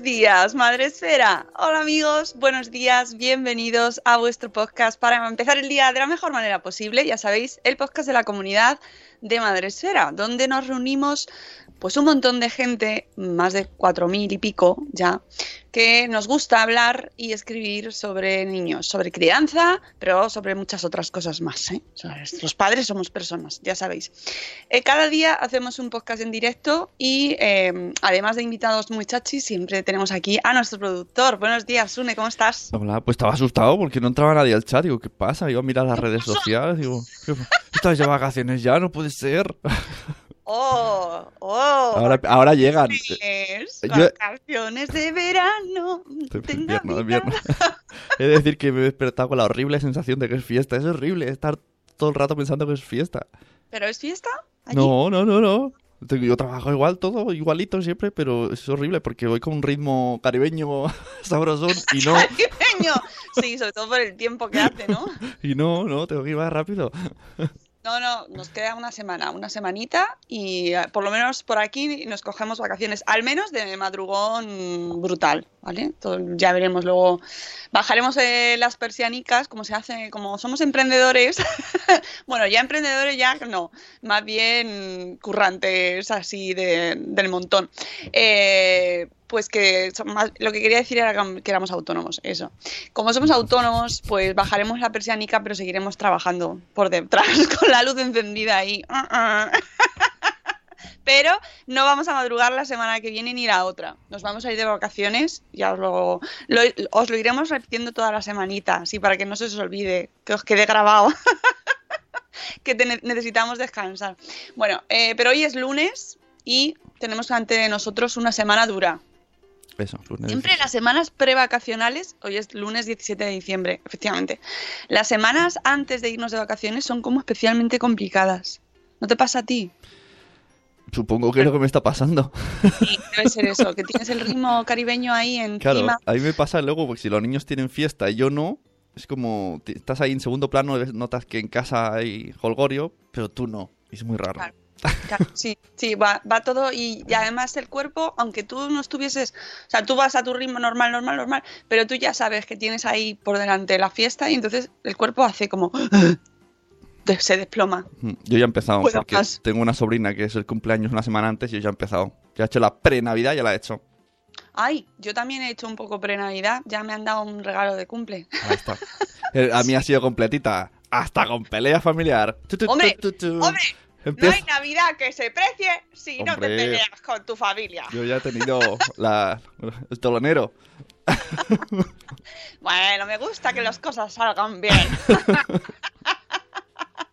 Buenos días, Madre Esfera. Hola amigos, buenos días, bienvenidos a vuestro podcast para empezar el día de la mejor manera posible. Ya sabéis, el podcast de la comunidad de Madre Esfera, donde nos reunimos pues un montón de gente, más de cuatro mil y pico ya, que nos gusta hablar y escribir sobre niños, sobre crianza, pero sobre muchas otras cosas más. ¿eh? Los padres somos personas, ya sabéis. Eh, cada día hacemos un podcast en directo y eh, además de invitados muy chachis, siempre tenemos aquí a nuestro productor. Buenos días, Sune, ¿cómo estás? Hola, pues estaba asustado porque no entraba nadie al chat. Digo, ¿qué pasa? Iba a mirar las redes sociales. Digo, ¿qué- ¿estás de vacaciones ya? No puede ser. Oh, oh. Ahora, ahora llegan. Es Yo- vacaciones de verano. De invierno, de invierno. He de decir que me he despertado con la horrible sensación de que es fiesta. Es horrible estar todo el rato pensando que es fiesta. ¿Pero es fiesta? ¿Allí? No, no, no, no. Yo trabajo igual, todo igualito siempre, pero es horrible porque voy con un ritmo caribeño sabrosón y no, Caribeño. Sí, sobre todo por el tiempo que hace, ¿no? y no, no, tengo que ir más rápido. No, no, nos queda una semana, una semanita y eh, por lo menos por aquí nos cogemos vacaciones, al menos de madrugón brutal, ¿vale? Ya veremos luego, bajaremos eh, las persianicas, como se hace, como somos emprendedores, bueno, ya emprendedores ya no, más bien currantes así de- del montón. Eh, pues que lo que quería decir era que éramos autónomos, eso. Como somos autónomos, pues bajaremos la persianica, pero seguiremos trabajando por detrás con la luz encendida ahí. Pero no vamos a madrugar la semana que viene ni la otra. Nos vamos a ir de vacaciones, ya os lo, lo- os lo iremos repitiendo toda la semanita, así para que no se os olvide, que os quede grabado. que necesitamos descansar. Bueno, eh, pero hoy es lunes y tenemos ante nosotros una semana dura. Eso, lunes. Siempre las semanas prevacacionales, hoy es lunes 17 de diciembre, efectivamente. Las semanas antes de irnos de vacaciones son como especialmente complicadas. ¿No te pasa a ti? Supongo que es lo que me está pasando. Sí, debe ser eso, que tienes el ritmo caribeño ahí Claro, encima. a mí me pasa luego, porque si los niños tienen fiesta y yo no, es como, estás ahí en segundo plano, notas que en casa hay holgorio, pero tú no. Es muy raro. Claro. Claro, sí, sí, va, va todo y, y además el cuerpo, aunque tú no estuvieses, o sea, tú vas a tu ritmo normal, normal, normal, pero tú ya sabes que tienes ahí por delante la fiesta y entonces el cuerpo hace como... se desploma. Yo ya he empezado, porque más. tengo una sobrina que es el cumpleaños una semana antes y yo ya he empezado. Ya he hecho la pre-navidad, ya la he hecho. Ay, yo también he hecho un poco pre-Navidad, ya me han dado un regalo de cumple. Ahí está. A mí ha sido completita, hasta con pelea familiar. Tu, tu, tu, Hombre, tu, tu. No hay Navidad que se precie si no te peleas con tu familia. Yo ya he tenido la, el tolonero. Bueno, me gusta que las cosas salgan bien.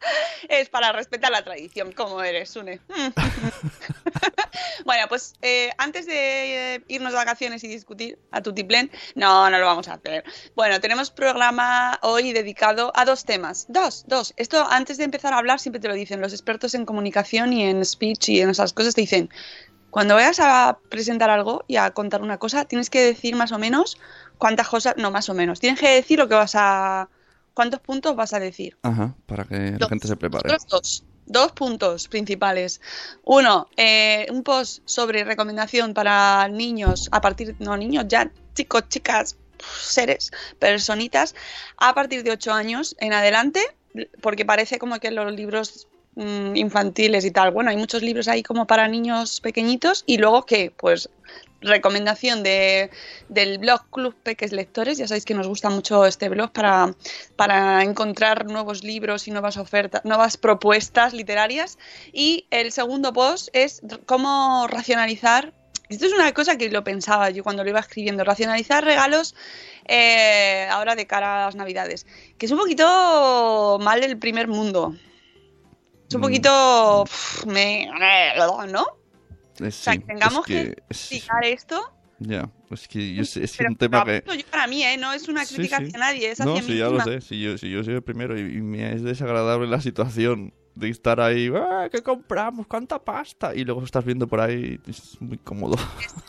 es para respetar la tradición, como eres, Sune. bueno, pues eh, antes de eh, irnos de vacaciones y discutir a Tutiplén, no, no lo vamos a hacer. Bueno, tenemos programa hoy dedicado a dos temas. Dos, dos. Esto antes de empezar a hablar siempre te lo dicen los expertos en comunicación y en speech y en esas cosas, te dicen, cuando vayas a presentar algo y a contar una cosa, tienes que decir más o menos cuántas cosas, no, más o menos. Tienes que decir lo que vas a... ¿Cuántos puntos vas a decir? Ajá, para que la Dos. gente se prepare. Dos. Dos puntos principales. Uno, eh, un post sobre recomendación para niños, a partir, no niños, ya chicos, chicas, seres, personitas, a partir de 8 años en adelante, porque parece como que los libros mm, infantiles y tal, bueno, hay muchos libros ahí como para niños pequeñitos y luego que, pues, recomendación de, del blog Club Peques Lectores. Ya sabéis que nos gusta mucho este blog para, para encontrar nuevos libros y nuevas ofertas, nuevas propuestas literarias. Y el segundo post es cómo racionalizar. Esto es una cosa que lo pensaba yo cuando lo iba escribiendo, racionalizar regalos eh, ahora de cara a las navidades, que es un poquito mal del primer mundo. Es un Mm. poquito... pff, me, ¿no? Es, O sea, sí, que tengamos es que es- explicar esto. Ya, es que yo es que Pero un tema que... yo para mí, ¿eh? No es una Sí, crítica sí. hacia nadie, es hacia No, mí sí, ya lo sé. Si yo, si yo soy el primero y, y me es desagradable la situación de estar ahí, "Ah, ¿qué compramos? ¿Cuánta pasta? Y luego estás viendo por ahí, es muy cómodo.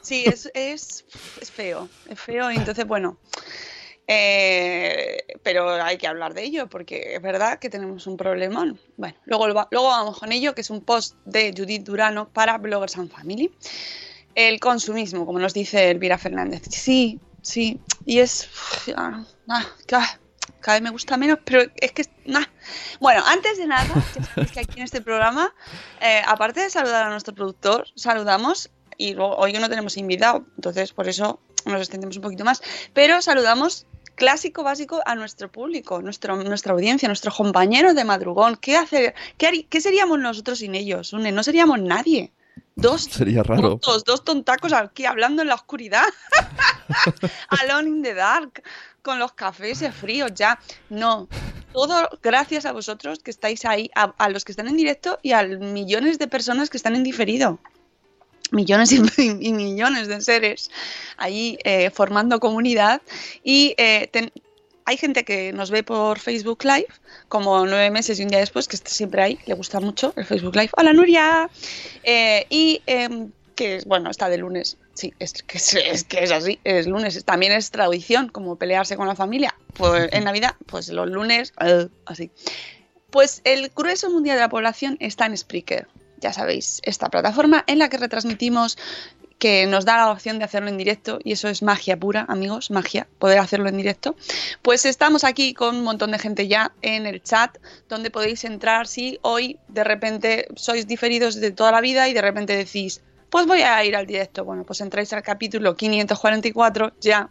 Sí, es, es, es feo, es feo. Y entonces, bueno, eh, pero hay que hablar de ello porque es verdad que tenemos un problemón. Bueno, luego, luego vamos con ello, que es un post de Judith Durano para Bloggers and Family. El consumismo, como nos dice Elvira Fernández. Sí, sí, y es... ah, ah, ca- cada vez me gusta menos, pero es que... nah. Bueno, antes de nada, ya sabéis que aquí en este programa, eh, aparte de saludar a nuestro productor, saludamos, y luego, hoy no tenemos invitado, entonces por eso nos extendemos un poquito más, pero saludamos clásico básico a nuestro público, nuestro, nuestra audiencia, nuestros compañeros de madrugón. ¿Qué, hace, qué, seríamos nosotros sin ellos? Une? No seríamos nadie. Dos Sería raro. tontos, dos tontacos aquí hablando en la oscuridad. Alone in the dark, con los cafés fríos ya. No, todo gracias a vosotros que estáis ahí, a, a los que están en directo y a millones de personas que están en diferido. Millones y, millones de seres ahí eh, formando comunidad y eh, ten- hay gente que nos ve por Facebook Live, como nueve meses y un día después, que está siempre ahí, le gusta mucho el Facebook Live. Hola Nuria. Eh, y em, que bueno, está de lunes. Sí, es que es, es que es así, es lunes. También es tradición, como pelearse con la familia. Pues en Navidad, pues los lunes, eh, así. Pues el grueso mundial de la población está en Spreaker. Ya sabéis, esta plataforma en la que retransmitimos que nos da la opción de hacerlo en directo y eso es magia pura, amigos, magia, poder hacerlo en directo. Pues estamos aquí con un montón de gente ya en el chat donde podéis entrar si hoy de repente sois diferidos de toda la vida y de repente decís, pues voy a ir al directo. Bueno, pues entráis al capítulo 544 ya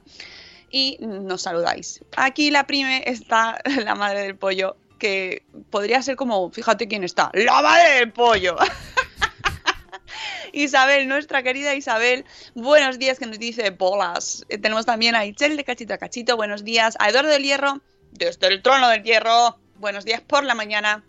y nos saludáis. Aquí la prime está la madre del pollo, que podría ser como, fíjate quién está, la madre del pollo. Isabel, nuestra querida Isabel, buenos días que nos dice bolas. Eh, tenemos también a Itzel de Cachito a Cachito, buenos días. A Eduardo del Hierro, desde el trono del hierro, buenos días por la mañana.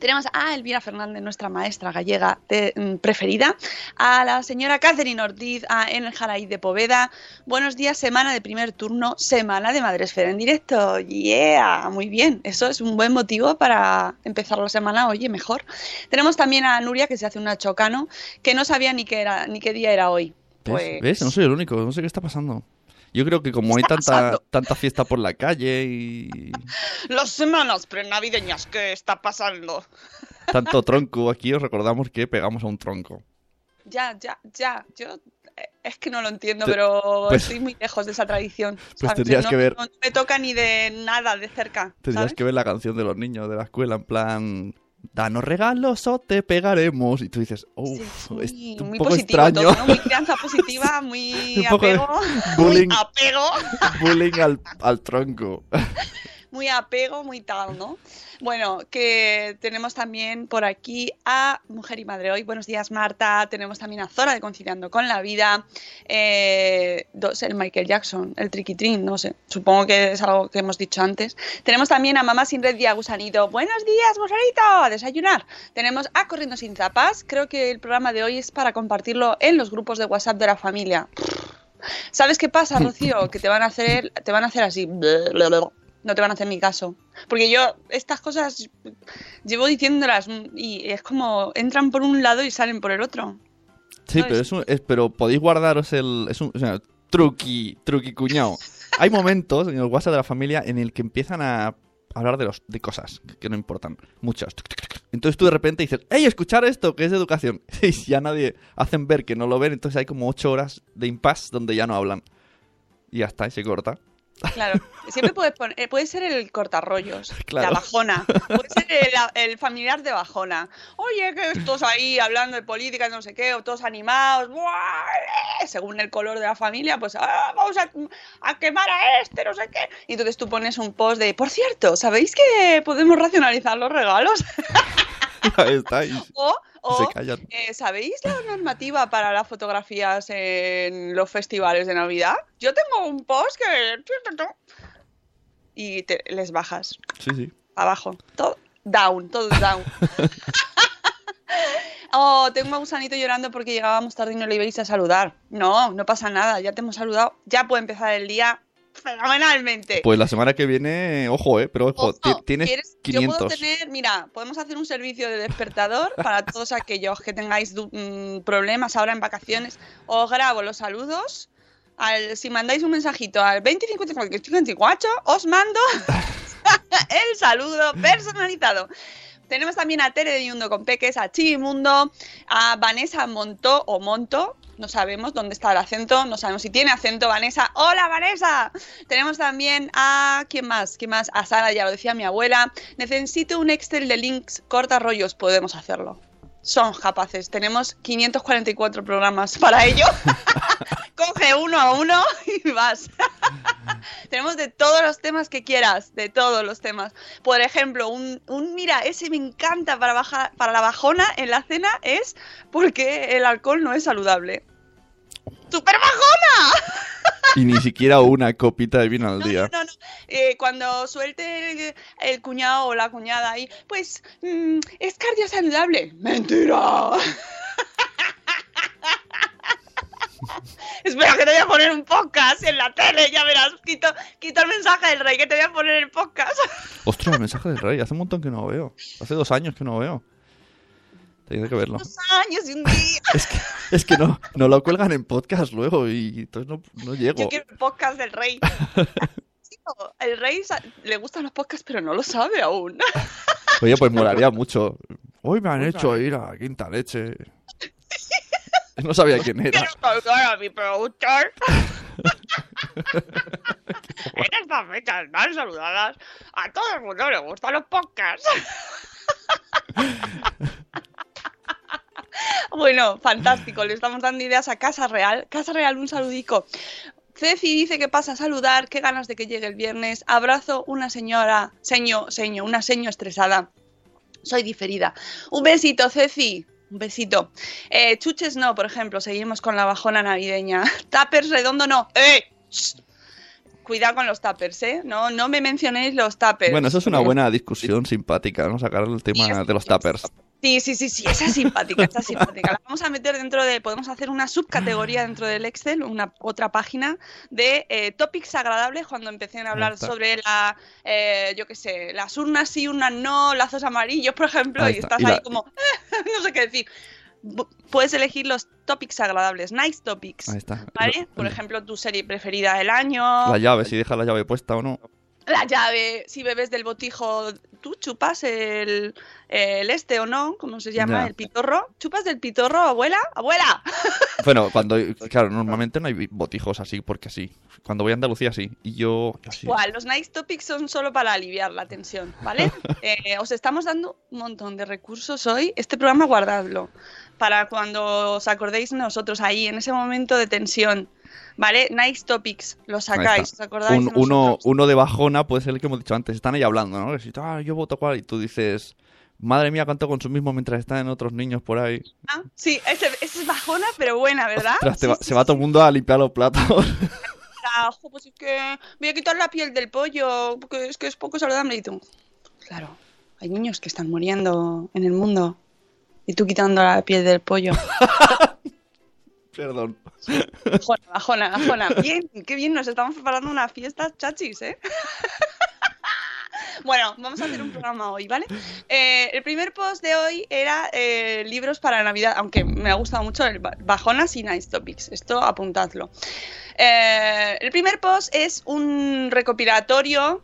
Tenemos a Elvira Fernández, nuestra maestra gallega de- mm, preferida, a la señora Catherine Ortiz, a En el Jaraí de Poveda. Buenos días, semana de primer turno, semana de Madresfera en directo. Yeah, muy bien. Eso es un buen motivo para empezar la semana, oye, mejor. Tenemos también a Nuria, que se hace una chocano, que no sabía ni qué, era, ni qué día era hoy. Pues, ¿Ves? No soy el único, no sé qué está pasando. Yo creo que como hay tanta, pasando? tanta fiesta por la calle y Las semanas prenavideñas, ¿qué está pasando? tanto tronco aquí, os recordamos que pegamos a un tronco. Ya, ya, ya. Yo eh, es que no lo entiendo, Te- pero pues- estoy muy lejos de esa tradición. Pues tendrías no, que ver- no me toca ni de nada de cerca. Tendrías ¿sabes? que ver la canción de los niños de la escuela en plan... Danos regalos o te pegaremos. Y tú dices, uff, Sí, es muy, un muy poco positivo extraño. todo, ¿no? Muy crianza positiva, muy apego. bullying. Muy apego. Bullying al, al tronco. muy apego, muy tal, ¿no? Bueno, que tenemos también por aquí a Mujer y Madre Hoy. Buenos días, Marta. Tenemos también a Zora de Conciliando con la Vida. Eh, dos, el Michael Jackson, el Triquitrin, no sé. Supongo que es algo que hemos dicho antes. Tenemos también a Mamá Sin Red y a Gusanito. Buenos días, Gusanito. A desayunar. Tenemos a Corriendo Sin Zapas. Creo que el programa de hoy es para compartirlo en los grupos de WhatsApp de la familia. ¿Sabes qué pasa, Rocío? Que te van a hacer, te van a hacer así. No te van a hacer ni caso. Porque yo estas cosas llevo diciéndolas y es como entran por un lado y salen por el otro. Sí, ¿Sabes? pero, es un- es- pero podéis guardaros el... Es un, o sea, truqui, truqui cuñado. Hay momentos en el WhatsApp de la familia en el que empiezan a hablar de, los, de cosas que no importan. Muchas. Entonces tú de repente dices, ¡Ey, escuchar esto! Que es de educación. Y ya nadie hacen ver que no lo ven. Entonces hay como ocho horas de impasse donde ya no hablan. Y ya está, y se corta. Claro, siempre puedes poner, eh, puede ser el cortarrollos, Claro. la bajona, puede ser el, el familiar de bajona. Oye, que estos ahí hablando de política, no sé qué, o todos animados, ¡buah! según el color de la familia, pues "Ah, vamos a, a quemar a este, no sé qué. Y entonces tú pones un post de, por cierto, ¿sabéis que podemos racionalizar los regalos? Ahí está. Y O, o, eh, ¿sabéis la normativa para las fotografías en los festivales de Navidad? Yo tengo un post que... Y te- les bajas Sí, sí. abajo. Todo down, todo down. oh, tengo a Gusanito llorando porque llegábamos tarde y no le ibais a saludar. No, no pasa nada, ya te hemos saludado. Ya puede empezar el día fenomenalmente. Pues la semana que viene, ojo, eh, pero ojo, Ojo, ti- tienes ¿quieres- Yo 500. puedo tener, mira, podemos hacer un servicio de despertador para todos aquellos que tengáis mm, problemas ahora en vacaciones. Os grabo los saludos. Al, si mandáis un mensajito al 2054, os mando el saludo personalizado. Tenemos también a Tere de Yundo con Peques, a Chivimundo, a Vanessa Montó o Monto, no sabemos dónde está el acento, no sabemos si tiene acento Vanessa. ¡Hola Vanessa! Tenemos también a ¿quién más? ¿Quién más? A Sara, ya lo decía mi abuela. Necesito un Excel de links corta rollos, podemos hacerlo. Son capaces, tenemos 544 programas para ello. Coge uno a uno y vas. Tenemos de todos los temas que quieras, de todos los temas. Por ejemplo, un, un mira, ese me encanta para, bajar, para la bajona en la cena es porque el alcohol no es saludable. ¡Super bajona! Y ni siquiera una copita de vino al día. No, no, eh, cuando suelte el, el cuñado o la cuñada ahí, pues mm, es cardio saludable. ¡Mentira! Espera, que te voy a poner un podcast en la tele, ya verás. Quito, quito el mensaje del rey, que te voy a poner el podcast. Ostras, el mensaje del rey. Hace un montón que no lo veo. Hace dos años que no lo veo. Tendré que verlo. Dos años y un día. Es que, es que no, no lo cuelgan en podcast luego y entonces no, no llego. Yo quiero el podcast del rey. Chico, El rey le gustan los podcasts, pero no lo sabe aún. Oye, pues molaría mucho. Hoy me han hecho ir a Quinta Leche. No sabía quién era. Quiero colgar a mi productor. en estas fechas tan saludadas, a todo el mundo le gustan los podcasts. bueno, fantástico. Le estamos dando ideas a Casa Real. Casa Real, un saludico. Ceci dice que pasa a saludar, qué ganas de que llegue el viernes. Abrazo una señora, seño, seño, una seño estresada. Soy diferida. Un besito, Ceci. Un besito. Eh, chuches no, por ejemplo. Seguimos con la bajona navideña. Tappers redondo no. ¡Eh! Shh. Cuidado con los tappers, ¿eh? No, no me mencionéis los tappers. Bueno, eso es una buena discusión simpática, ¿no? Sacar el tema de los tappers. Sí, sí, sí, sí, esa es simpática, esa es simpática. La vamos a meter dentro de, podemos hacer una subcategoría dentro del Excel, una otra página de eh, topics agradables cuando empecen a hablar sobre la, eh, yo qué sé, las urnas sí, urnas no, lazos amarillos, por ejemplo, Ahí y está. estás Y ahí la- como, no sé qué decir. Puedes elegir los topics agradables, nice topics, Ahí está. ¿vale? Por ejemplo, tu serie preferida del año, La llave, si deja la llave puesta o no. La llave, si bebes del botijo, tú chupas el, el este o no, ¿cómo se llama? Ya. El pitorro. ¿Chupas del pitorro, abuela? ¡Abuela! Bueno, cuando. Claro, normalmente no hay botijos así, porque sí. Cuando voy a Andalucía, sí. Y yo. yo sí. Igual, los nice topics son solo para aliviar la tensión, ¿vale? Eh, os estamos dando un montón de recursos hoy. Este programa guardadlo para cuando os acordéis nosotros ahí, en ese momento de tensión, ¿vale? Nice topics, Ahí sacáis. ¿os acordáis? Un- de uno, uno de bajona puede ser el que hemos dicho antes. Están ahí hablando, ¿no? "Ah, yo voto cuál. Y tú dices. Madre mía, cuánto consumismo mientras están otros niños por ahí. Ah, sí, ese, ese es bajona, pero buena, ¿verdad? Ostras, Sí, va- sí, se va todo el mundo a limpiar los platos. Ah, jo, pues es que voy a quitar la piel del pollo, porque es que es poco saludable. Y tú, claro, hay niños que están muriendo en el mundo. Y tú quitando la piel del pollo. Perdón. Bajona, bajona, bajona. Bien, qué bien, nos estamos preparando una fiesta chachis, ¿eh? Bueno, vamos a hacer un programa hoy, ¿vale? Eh, el primer post de hoy era eh, libros para Navidad, aunque me ha gustado mucho el ba- Bajonas y Nice Topics. Esto apuntadlo. Eh, el primer post es un recopilatorio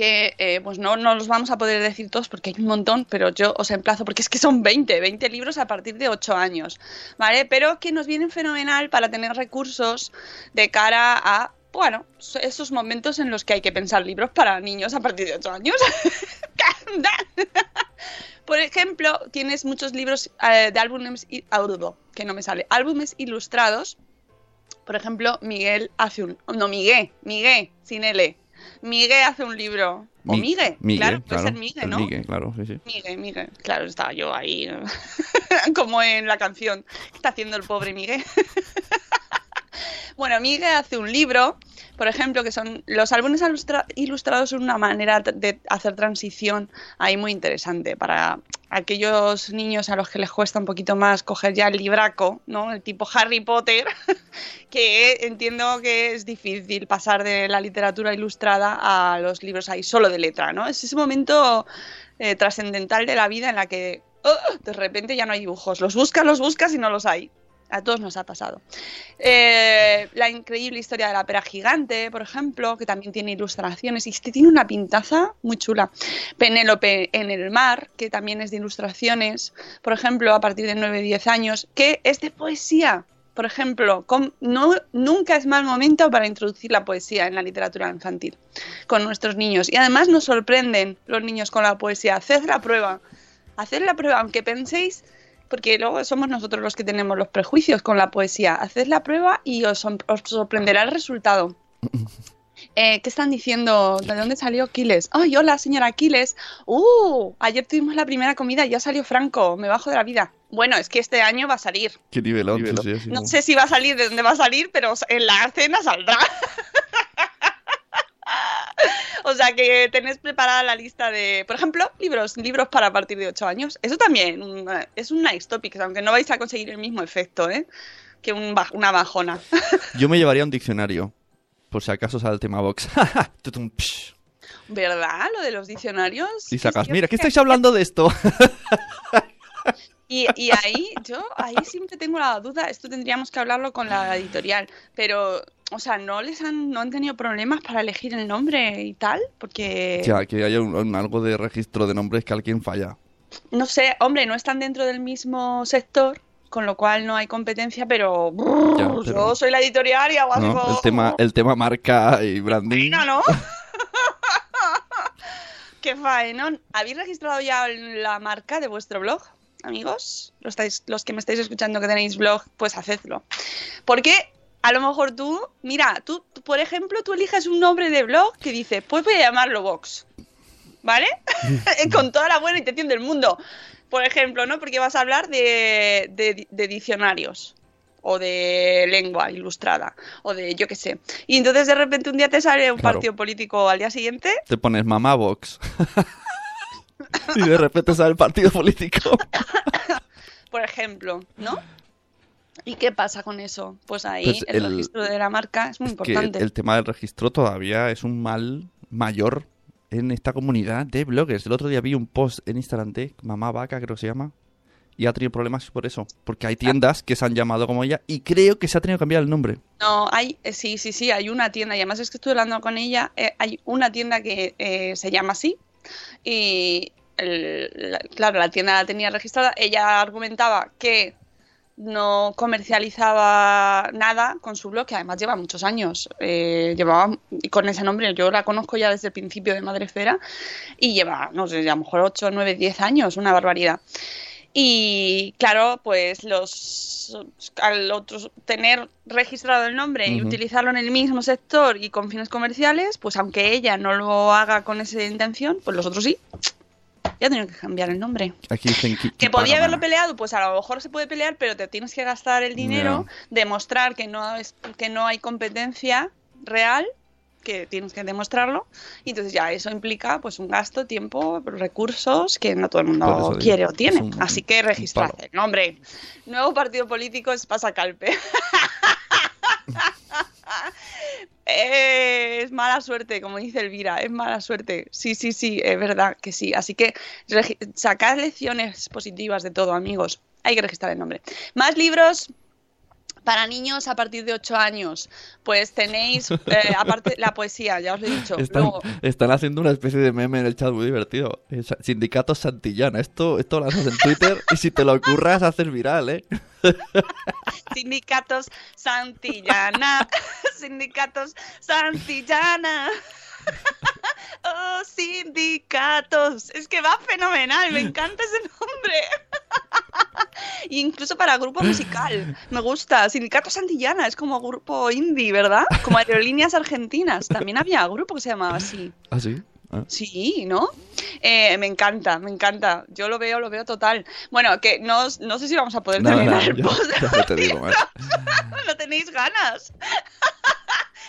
que eh, pues no, no los vamos a poder decir todos porque hay un montón, pero yo os emplazo porque es que son 20, 20 libros a partir de 8 años, ¿vale? Pero que nos vienen fenomenal para tener recursos de cara a, bueno, esos momentos en los que hay que pensar libros para niños a partir de 8 años. Por ejemplo, tienes muchos libros eh, de álbumes, i- audio, que no me sale, álbumes ilustrados. Por ejemplo, Miguel hace un... No, Miguel, Miguel, sin L. Miguel hace un libro. O Mi- Miguel, Migue, claro, puede ser Miguel, El ¿no? Migue, claro, sí, sí. Miguel, Miguel. Claro, estaba yo ahí, como en la canción. ¿Qué está haciendo el pobre Miguel? bueno, Miguel hace un libro, por ejemplo, que son los álbumes ilustra- ilustrados son una manera de hacer transición ahí muy interesante para aquellos niños a los que les cuesta un poquito más coger ya el libraco, ¿no? El tipo Harry Potter, que entiendo que es difícil pasar de la literatura ilustrada a los libros ahí solo de letra, ¿no? Es ese momento eh, trascendental de la vida en la que ¡oh! de repente ya no hay dibujos. Los buscas, los buscas y no los hay. A todos nos ha pasado. Eh, la increíble historia de la pera gigante, por ejemplo, que también tiene ilustraciones. Y este tiene una pintaza muy chula. Penélope en el mar, que también es de ilustraciones, por ejemplo, a partir de 9-10 años, que es de poesía. Por ejemplo, no, nunca es mal momento para introducir la poesía en la literatura infantil con nuestros niños. Y además nos sorprenden los niños con la poesía. Haced la prueba. Haced la prueba, aunque penséis, porque luego somos nosotros los que tenemos los prejuicios con la poesía. Haced la prueba y os, os sorprenderá el resultado. Eh, ¿Qué están diciendo? ¿De dónde salió Aquiles? ¡Ay, hola, señora Aquiles! ¡Uh! Ayer tuvimos la primera comida y ya salió Franco. Me bajo de la vida. Bueno, es que este año va a salir. Qué nivelón. No sé si va a salir de dónde va a salir, pero en la cena saldrá. o sea que tenés preparada la lista de, por ejemplo, libros, libros para a partir de 8 años. Eso también una- es un nice topic, aunque no vais a conseguir el mismo efecto, ¿eh? Que un una bajona. Yo me llevaría un diccionario. Por si acaso sale el tema box. ¿Verdad? Lo de los diccionarios. y sacas, mira, ¿qué estáis hablando de esto? Y, y ahí, yo, ahí siempre tengo la duda, esto tendríamos que hablarlo con la editorial, pero, o sea, ¿no les han, no han tenido problemas para elegir el nombre y tal? Porque, Ya, que haya un- un- algo de registro de nombres que alguien falla. no sé, hombre, no están dentro del mismo sector, con lo cual no hay competencia, pero, brrr, Ya, pero- yo soy la editorial y hago ¿no? algo... El tema, el tema marca y branding. Faena, ¿no? Qué faenón. ¿Habéis registrado ya la marca de vuestro blog, amigos? Los, estáis- los que me estáis escuchando que tenéis blog, pues hacedlo. Porque a lo mejor tú, mira, tú, por ejemplo, tú eliges un nombre de blog que dice, pues voy a llamarlo Vox. ¿Vale? Con toda la buena intención del mundo. Por ejemplo, ¿no? Porque vas a hablar de, de- de diccionarios o de lengua ilustrada o de yo qué sé. Y entonces de repente un día te sale un Claro. partido político al día siguiente. Te pones mamá box. y de repente sale el partido político. por ejemplo, ¿no? ¿Y qué pasa con eso? Pues ahí Pues el, el- registro de la marca es muy importante. el tema del registro todavía es un mal mayor en esta comunidad de bloggers. El otro día vi un post en Instagram de Mamá Vaca, creo que se llama, y ha tenido problemas por eso. Porque hay tiendas que se han llamado como ella y creo que se ha tenido que cambiar el nombre. No, hay, eh, sí, sí, sí, hay una tienda, y además es que estuve hablando con ella, eh, hay una tienda que eh, se llama así, y el- la- claro, la tienda la tenía registrada, ella argumentaba que no comercializaba nada con su blog, que además lleva muchos años, eh, llevaba y con ese nombre, yo la conozco ya desde el principio de Madrefera, y lleva, no sé, a lo mejor 8, 9, 10 años, una barbaridad. Y claro, pues los al otro tener registrado el nombre y utilizarlo en el mismo sector y con fines comerciales, pues aunque ella no lo haga con esa intención, pues los otros sí. Ya tienen que cambiar el nombre. Aquí dicen que, Que podía haberlo peleado, pues a lo mejor se puede pelear, pero te tienes que gastar el dinero, demostrar que no es que no hay competencia real, que tienes que demostrarlo, y entonces ya eso implica pues un gasto, tiempo, recursos que no todo el mundo digo, quiere o tiene. un- Así que palo. el nombre. Nuevo partido político es Pasacalpe. Es mala suerte, como dice Elvira, es mala suerte. Sí, sí, sí, es verdad que sí. Así que sacad lecciones positivas de todo, amigos. Hay que registrar el nombre. Más libros. Para niños a partir de 8 años, pues tenéis, eh, aparte, la poesía, ya os lo he dicho. Están, Luego, están haciendo una especie de meme en el chat muy divertido. Eh, sa- Sindicato Santillana. Esto, esto lo haces en Twitter y si te lo ocurras haces viral, ¿eh? sindicatos Santillana, sindicatos Santillana. Oh, sindicatos. Es que va fenomenal, me encanta ese nombre. Y incluso para grupo musical, me gusta. Sindicato Santillana, es como grupo indie, ¿verdad? Como aerolíneas argentinas. También había grupo que se llamaba así. ¿Ah, sí? Ah. Sí, ¿no? Eh, me encanta, me encanta. Yo lo veo, lo veo total. Bueno, que no, no sé si vamos a poder No, no, terminar el post. no te digo no tenéis ganas.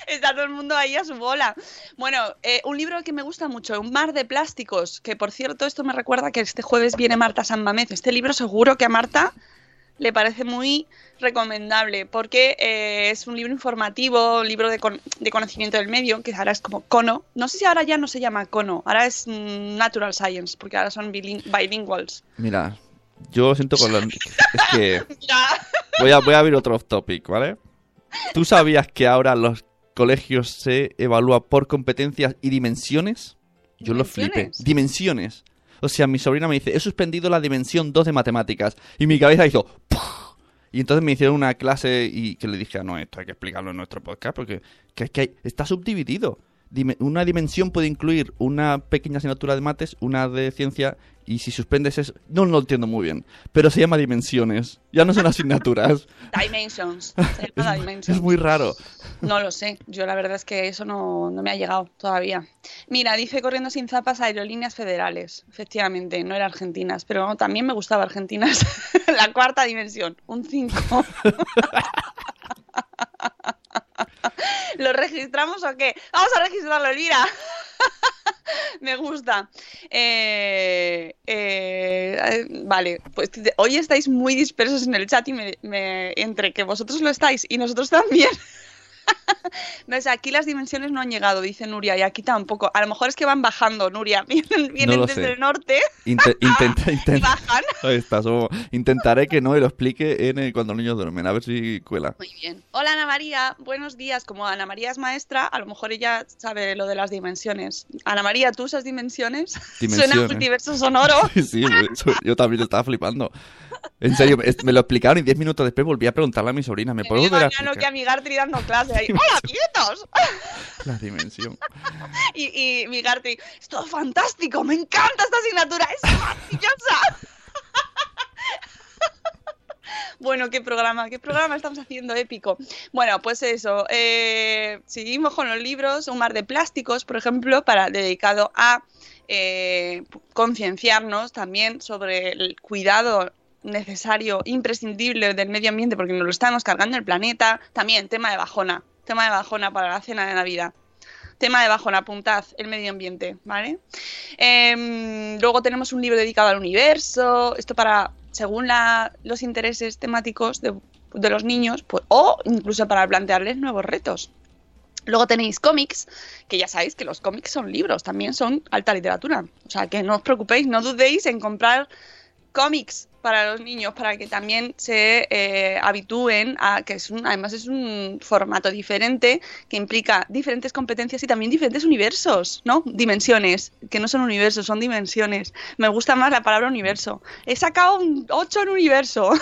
Está todo el mundo ahí a su bola. Bueno, eh, un libro que me gusta mucho, Un mar de plásticos, que por cierto, esto me recuerda que este jueves viene Marta San Mamés. Este libro seguro que a Marta le parece muy recomendable porque eh, es un libro informativo, un libro de, con- de conocimiento del medio, que ahora es como Cono. No sé si ahora ya no se llama Cono, ahora es mm, Natural Science, porque ahora son bilin- bilinguals. Mira, yo lo siento con los... Es que voy a, voy a abrir otro off topic, ¿vale? ¿Tú sabías que ahora los colegios se evalúa por competencias y dimensiones? Yo lo flipé. ¿Dimensiones? O sea, mi sobrina me dice, he suspendido la dimensión 2 de matemáticas. Y mi cabeza hizo... ¡puf! Y entonces me hicieron una clase y que le dije, "Ah, no, esto hay que explicarlo en nuestro podcast porque que es que hay- está subdividido. Dime- una dimensión puede incluir una pequeña asignatura de mates, una de ciencia, y si suspendes eso... No lo entiendo muy bien, pero se llama dimensiones. Ya no son asignaturas. Dimensions. Se llama Dimensions. Es muy raro. No lo sé, yo la verdad es que eso no, no me ha llegado todavía. Mira, dice corriendo sin zapas aerolíneas federales. Efectivamente, no eran argentinas, pero también me gustaba argentinas. la cuarta dimensión, un 5. ¿Lo registramos o qué? Vamos a registrarlo, Elvira. Me gusta. Eh, eh, vale, pues hoy estáis muy dispersos en el chat y me, me- entre que vosotros lo estáis y nosotros también. ¿Ves? Aquí las dimensiones no han llegado, dice Nuria, y aquí tampoco. A lo mejor es que van bajando, Nuria. Vienen, vienen desde sé. el norte Inte- intenta, y intenta. bajan. Ahí está, somos- Intentaré que no y lo explique en el- cuando los niños duermen, a ver si cuela. Muy bien. Hola Ana María, buenos días. Como Ana María es maestra, a lo mejor ella sabe lo de las dimensiones. Ana María, ¿tú usas dimensiones? Suena Dimensiones. multiverso sonoro. Sí, yo también estaba flipando. En serio, me, lo explicaron y 10 minutos después volví a preguntarle a mi sobrina, ¿me puedo volver a que a mi Gartri dando clase ahí. ¡Hola, quietos! la dimensión? Y, y mi Gartri, es todo fantástico, me encanta esta asignatura, es maravillosa. Bueno, qué programa, qué programa estamos haciendo épico. Bueno, pues eso, eh, seguimos con los libros, un mar de plásticos, por ejemplo, para dedicado a eh, concienciarnos también sobre el cuidado necesario, imprescindible del medio ambiente, porque nos lo estamos cargando el planeta. También tema de bajona, tema de bajona para la cena de Navidad. Tema de bajona, apuntad, el medio ambiente, ¿vale? Em, luego tenemos un libro dedicado al universo, esto para, según los intereses temáticos de, de los niños, pues, o incluso para plantearles nuevos retos. Luego tenéis cómics, que ya sabéis que los cómics son libros, también son alta literatura. O sea, que no os preocupéis, no dudéis en comprar cómics para los niños, para que también se eh, habitúen a que es un, además es un formato diferente que implica diferentes competencias y también diferentes universos, ¿no? Dimensiones, que no son universos, son dimensiones. Me gusta más la palabra universo. He sacado un 8 en universo.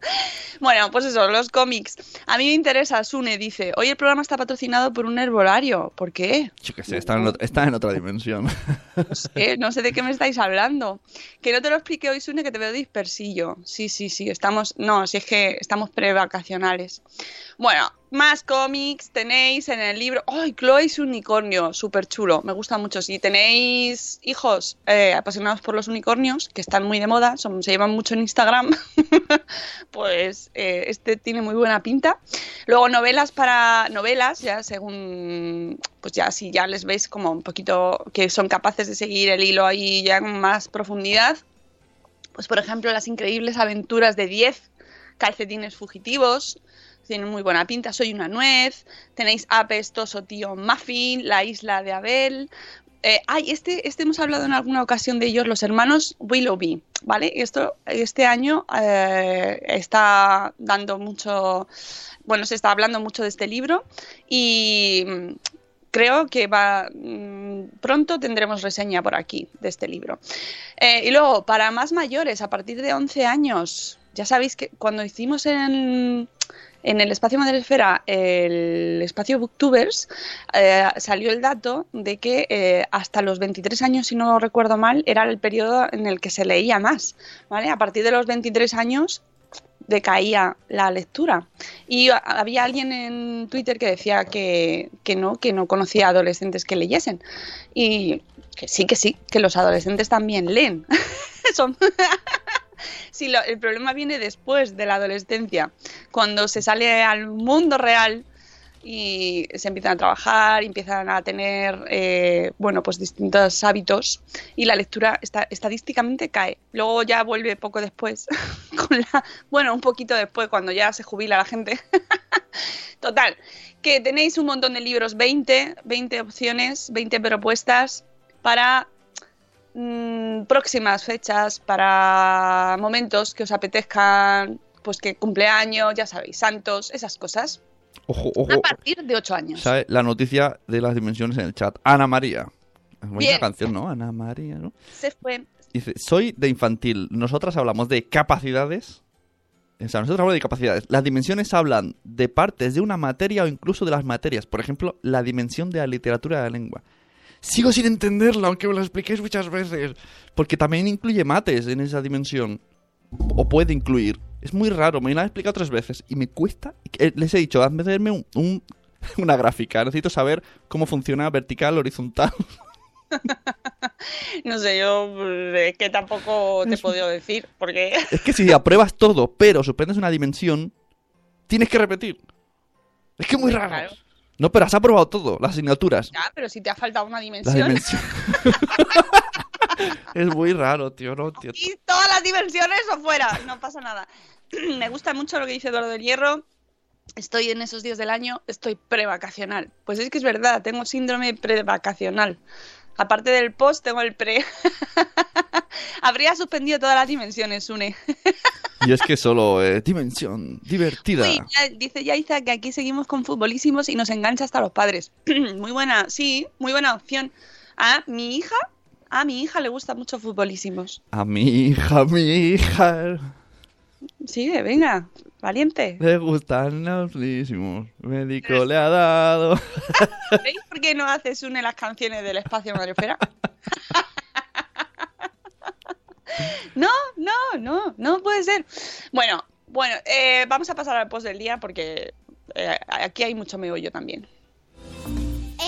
Bueno, pues eso, los cómics. A mí me interesa, Sune dice, hoy el programa está patrocinado por un herbolario. ¿Por qué? Yo qué sé, está en, ot- está en otra dimensión. No sé, no sé de qué me estáis hablando. Que no te lo explique hoy, Sune, que te veo dispersillo. Sí, sí, sí, estamos... No, si es que estamos prevacacionales. Bueno, más cómics tenéis en el libro... ¡Ay, Chloe y su unicornio! Súper chulo, me gusta mucho. Si tenéis hijos eh, apasionados por los unicornios, que están muy de moda, se llevan mucho en Instagram, pues eh, este tiene muy buena pinta. Luego novelas para novelas, ya según, pues ya si ya les veis como un poquito que son capaces de seguir el hilo ahí ya con más profundidad, pues por ejemplo las increíbles aventuras de 10 calcetines fugitivos, tienen muy buena pinta, soy una nuez, tenéis apestoso tío Muffin, la isla de Abel, Eh, ay, este, este hemos hablado en alguna ocasión de ellos, los hermanos Willoughby, ¿vale? Esto este año eh, está dando mucho, bueno, se está hablando mucho de este libro y mm, creo que va mm, pronto tendremos reseña por aquí de este libro. Eh, y luego, para más mayores, a partir de 11 años, ya sabéis que cuando hicimos en, en el espacio Madresfera, el espacio Booktubers, eh, salió el dato de que eh, hasta los 23 años, si no recuerdo mal, era el periodo en el que se leía más. ¿vale? A partir de los 23 años decaía la lectura. Y había alguien en Twitter que decía que, que no, que no conocía adolescentes que leyesen. Y que sí, que sí, que los adolescentes también leen. Son... Lo- el problema viene después de la adolescencia, cuando se sale al mundo real y se empiezan a trabajar, empiezan a tener, eh, bueno, pues distintos hábitos y la lectura estadísticamente cae. Luego ya vuelve poco después, bueno, un poquito después, cuando ya se jubila la gente. Total, que tenéis un montón de libros, 20, 20 opciones, 20 propuestas para mm, próximas fechas, para momentos que os apetezcan, pues que cumpleaños, ya sabéis, santos, esas cosas. Ojo, ojo. A partir de 8 años. ¿Sabe? La noticia de las dimensiones en el chat. Ana María. Es buena canción, ¿no? Ana María, ¿no? Se fue. Dice, soy de infantil. Nosotras hablamos de capacidades. O sea, nosotros hablamos de capacidades. Las dimensiones hablan de partes de una materia o incluso de las materias. Por ejemplo, la dimensión de la literatura de la lengua. Sigo sin entenderla, aunque me lo expliquéis muchas veces. Porque también incluye mates en esa dimensión. O puede incluir. Es muy raro, me lo han explicado tres veces. Y me cuesta... eh, Les he dicho, hazme hacerme un, un- una gráfica. Necesito saber cómo funciona vertical, horizontal. No sé, yo eh, que tampoco te he podido decir, porque Es que si apruebas todo, pero suspendes una dimensión, tienes que repetir. Es que es muy raro. Claro. No, pero has aprobado todo, las asignaturas. ya, pero si te ha faltado una dimensión dimensiones. es muy raro, tío, no entiendo. y todas las dimensiones o fuera, no pasa nada. Me gusta mucho lo que dice Eduardo del Hierro. Estoy en esos días del año, estoy prevacacional. Pues es que es verdad, tengo síndrome prevacacional. Aparte del post, tengo el pre. Habría suspendido todas las dimensiones, Une. Y es que solo eh, dimensión divertida. Uy, ya- dice Yaiza que aquí seguimos con futbolísimos y nos engancha hasta los padres. muy buena, sí, muy buena opción. A mi hija, a mi hija le gusta mucho futbolísimos. A mi hija, mi hija, Sigue, venga, valiente. le gustan los lísimos. Médico le ha dado. ¿Veis por qué no haces una de las canciones del espacio Madrefera? no, no, no, no puede ser. Bueno, bueno, eh, vamos a pasar al post del día porque eh, aquí hay mucho meollo también.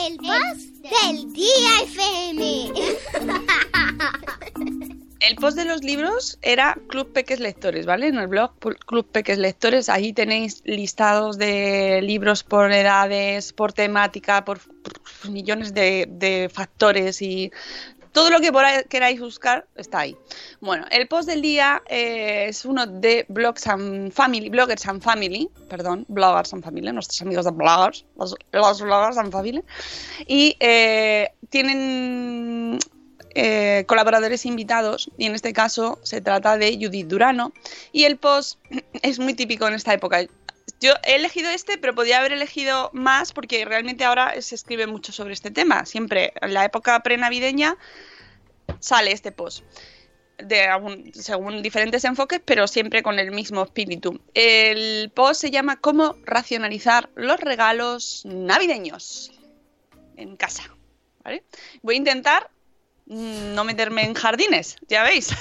El boss del día FM. El post de los libros era Club Peques Lectores, ¿vale? En el blog Club Peques Lectores, ahí tenéis listados de libros por edades, por temática, por, millones de, factores y todo lo que queráis buscar está ahí. Bueno, el post del día eh, es uno de Blogs and Family, Bloggers and Family, perdón, Bloggers and Family, nuestros amigos de Bloggers, los, los Bloggers and Family, y eh, tienen eh, colaboradores invitados y en este caso se trata de Judith Durano y el post es muy típico en esta época. Yo he elegido este, pero podía haber elegido más porque realmente ahora se escribe mucho sobre este tema. Siempre en la época prenavideña sale este post. De según diferentes enfoques, pero siempre con el mismo espíritu. El post se llama Cómo racionalizar los regalos navideños en casa. ¿vale? Voy a intentar no meterme en jardines, ya veis.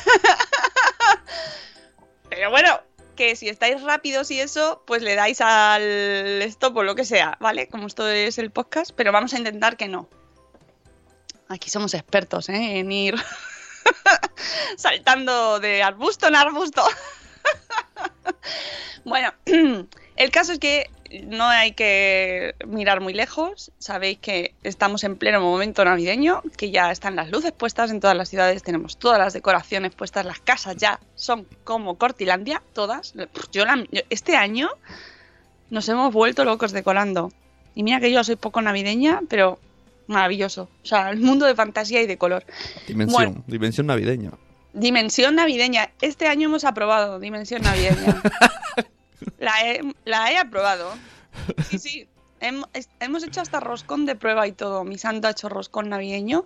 Pero bueno, que si estáis rápidos y eso, pues le dais al stop o lo que sea, ¿vale? Como esto es el podcast, pero vamos a intentar que no. Aquí somos expertos, ¿eh? En ir saltando de arbusto en arbusto. bueno, el caso es que no hay que mirar muy lejos. Sabéis que estamos en pleno momento navideño, que ya están las luces puestas en todas las ciudades, tenemos todas las decoraciones puestas, las casas ya son como Cortilandia, todas. Yo la- este año nos hemos vuelto locos decorando. Y mira que yo soy poco navideña, pero maravilloso. O sea, el mundo de fantasía y de color. Dimensión, Bueno. dimensión navideña. Dimensión navideña. Este año hemos aprobado Dimensión navideña. la, he, la he aprobado. Sí, sí. Hemos hecho hasta roscón de prueba y todo. Mi santo ha hecho roscón navideño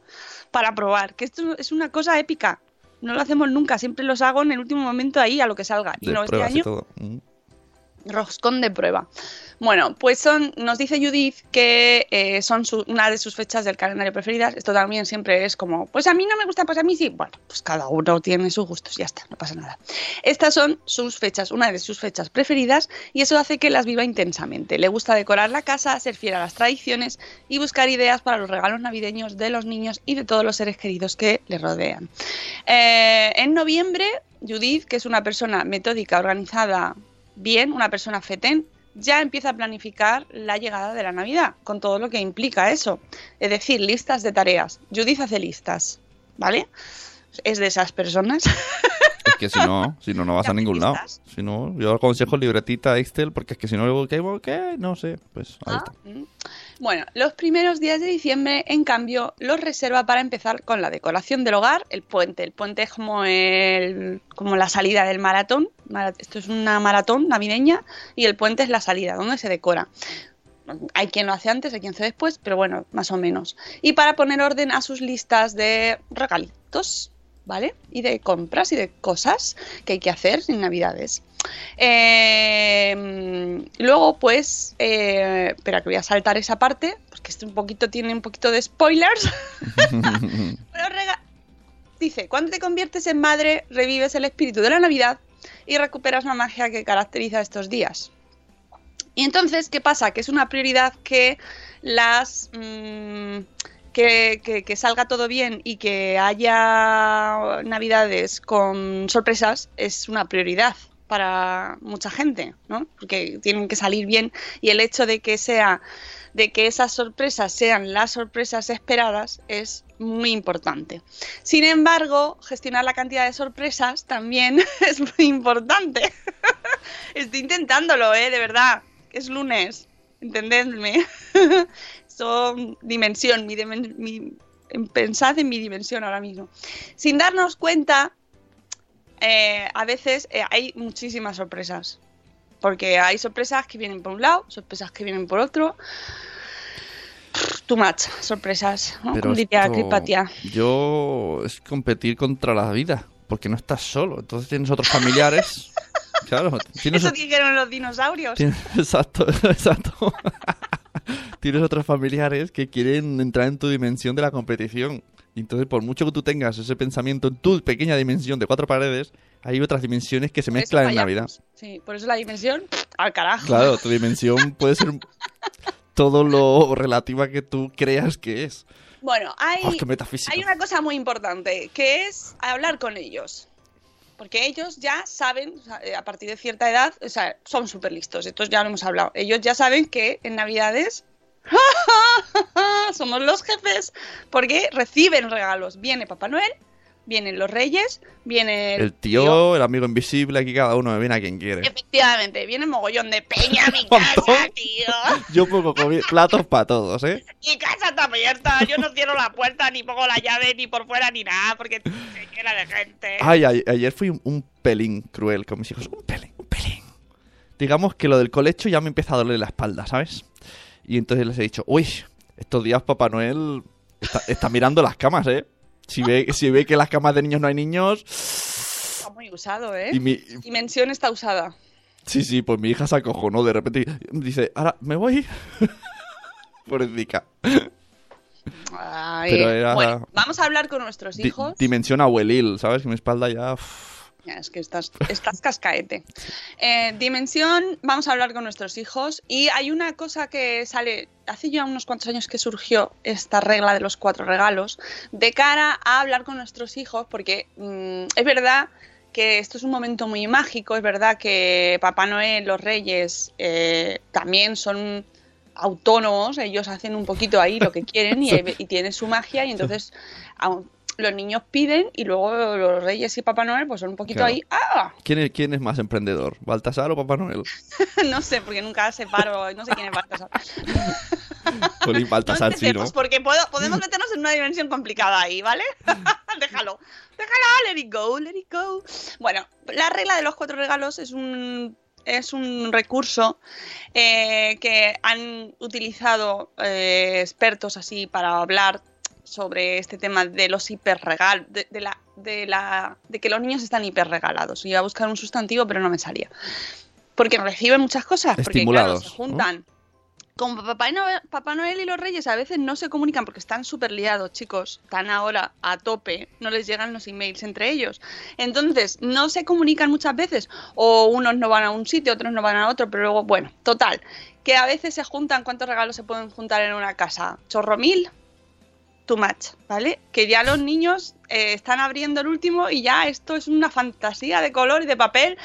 para probar. Que esto es una cosa épica. No lo hacemos nunca. Siempre los hago en el último momento ahí a lo que salga. Y De no, este y año todo. Roscón de prueba. Bueno, pues son, nos dice Judith que eh, son una de sus fechas del calendario preferidas. Esto también siempre es como, pues a mí no me gusta, pues a mí sí. Bueno, pues cada uno tiene sus gustos, ya está, no pasa nada. Estas son sus fechas, una de sus fechas preferidas, y eso hace que las viva intensamente. Le gusta decorar la casa, ser fiel a las tradiciones y buscar ideas para los regalos navideños de los niños y de todos los seres queridos que le rodean. Eh, en noviembre, Judith, que es una persona metódica, organizada, bien, una persona fetén, ya empieza a planificar la llegada de la Navidad, con todo lo que implica eso. Es decir, listas de tareas. Judith hace listas, ¿vale? Es de esas personas. Es que si no, si no, no vas a ningún lado. Si no, yo aconsejo libretita Excel, porque es que si no, luego, ¿qué? ¿qué? No sé. Pues ahí está. Bueno, los primeros días de diciembre, en cambio, los reserva para empezar con la decoración del hogar, el puente. El puente es como, el, como la salida del maratón. Mara- Esto es una maratón navideña y el puente es la salida, donde se decora. Hay quien lo hace antes, hay quien hace después, pero bueno, más o menos. Y para poner orden a sus listas de regalitos, ¿vale? Y de compras y de cosas que hay que hacer en Navidades. Eh, luego, pues, eh, espera que voy a saltar esa parte, porque este un poquito tiene un poquito de spoilers. Pero rega- Dice, cuando te conviertes en madre, revives el espíritu de la Navidad y recuperas la magia que caracteriza estos días. Y entonces, ¿qué pasa? Que es una prioridad que las... mm, que, salga todo bien y que haya navidades con sorpresas es una prioridad para mucha gente, ¿no? Porque tienen que salir bien y el hecho de que sea de que esas sorpresas sean las sorpresas esperadas es muy importante. Sin embargo, gestionar la cantidad de sorpresas también es muy importante. Estoy intentándolo, ¿eh? De verdad. Es lunes. Entendedme. Son dimensión, mi, mi- en- pensad en mi dimensión ahora mismo. Sin darnos cuenta, eh, a veces eh, hay muchísimas sorpresas. Porque hay sorpresas que vienen por un lado, sorpresas que vienen por otro. Too much, sorpresas. ¿no? Pero diría esto- Cripatia. Yo es competir contra la vida, porque no estás solo. Entonces tienes otros familiares. claro, tienes, Eso dijeron los dinosaurios. tienes- exacto, exacto. Tienes otros familiares que quieren entrar en tu dimensión de la competición. Y entonces, por mucho que tú tengas ese pensamiento en tu pequeña dimensión de cuatro paredes, hay otras dimensiones que se Por mezclan en fallamos. Navidad. Sí, por eso la dimensión, al carajo. Claro, tu dimensión puede ser todo lo relativa que tú creas que es. Bueno, hay, Oh, hay una cosa muy importante, que es hablar con ellos. Porque ellos ya saben, eh, a partir de cierta edad, o sea, son súper listos, estos ya lo hemos hablado. Ellos ya saben que en Navidades somos los jefes, porque reciben regalos. Viene Papá Noel, vienen los Reyes, viene El tío, el amigo invisible, aquí cada uno me viene a quien quiere. Efectivamente, viene mogollón de peña a mi casa, tío. Yo pongo platos para todos, ¿eh? Mi casa está abierta, yo no cierro la puerta, ni pongo la llave, ni por fuera, ni nada, porque se llena de gente. Ay, ay, ayer fui un, un pelín cruel con mis hijos. Un pelín, un pelín. Digamos que lo del colecho ya me empieza a doler la espalda, ¿sabes? Y entonces les he dicho, uy, estos días Papá Noel está, está mirando las camas, ¿eh? Si ve, si ve que en las camas de niños no hay niños... Está muy usado, ¿eh? Y mi, Dimensión está usada. Sí, sí, pues mi hija se acojonó de repente y dice, ahora me voy. Pobrecita. Ay, Pero era- Bueno, vamos a hablar con nuestros Di- hijos. dimensión abuelil, ¿sabes? Que mi espalda ya... Es que estás, estás cascaete. Eh, dimensión, vamos a hablar con nuestros hijos. Y hay una cosa que sale, hace ya unos cuantos años que surgió esta regla de los cuatro regalos, de cara a hablar con nuestros hijos, porque mm, es verdad que esto es un momento muy mágico, es verdad que Papá Noel, los Reyes, eh, también son autónomos, ellos hacen un poquito ahí lo que quieren y, y tienen su magia y entonces los niños piden y luego los reyes y Papá Noel pues son un poquito Claro. ahí, ¡ah! ¿Quién es, ¿Quién es más emprendedor? ¿Baltasar o Papá Noel? no sé, porque nunca separo, no sé quién es Baltasar. Jolín, Baltasar, no sí, ¿no? empecemos, porque puedo- podemos meternos en una dimensión complicada ahí, ¿vale? Déjalo, déjalo, let it go, let it go. Bueno, la regla de los cuatro regalos es un, es un recurso eh, que han utilizado eh, expertos así para hablar sobre este tema de los hiperregalos, de, de la, de, la, de que los niños están hiperregalados. Iba a buscar un sustantivo, pero no me salía. Porque reciben muchas cosas, porque claro, se ¿no? juntan. Como Papá Noel, Papá Noel y los Reyes a veces no se comunican porque están súper liados, chicos. Están ahora a tope, no les llegan los emails entre ellos. Entonces, no se comunican muchas veces. O unos no van a un sitio, otros no van a otro, pero luego, bueno, total. Que a veces se juntan, ¿cuántos regalos se pueden juntar en una casa? ¿Chorro mil? Too much, ¿vale? Que ya los niños eh, están abriendo el último y ya esto es una fantasía de color y de papel.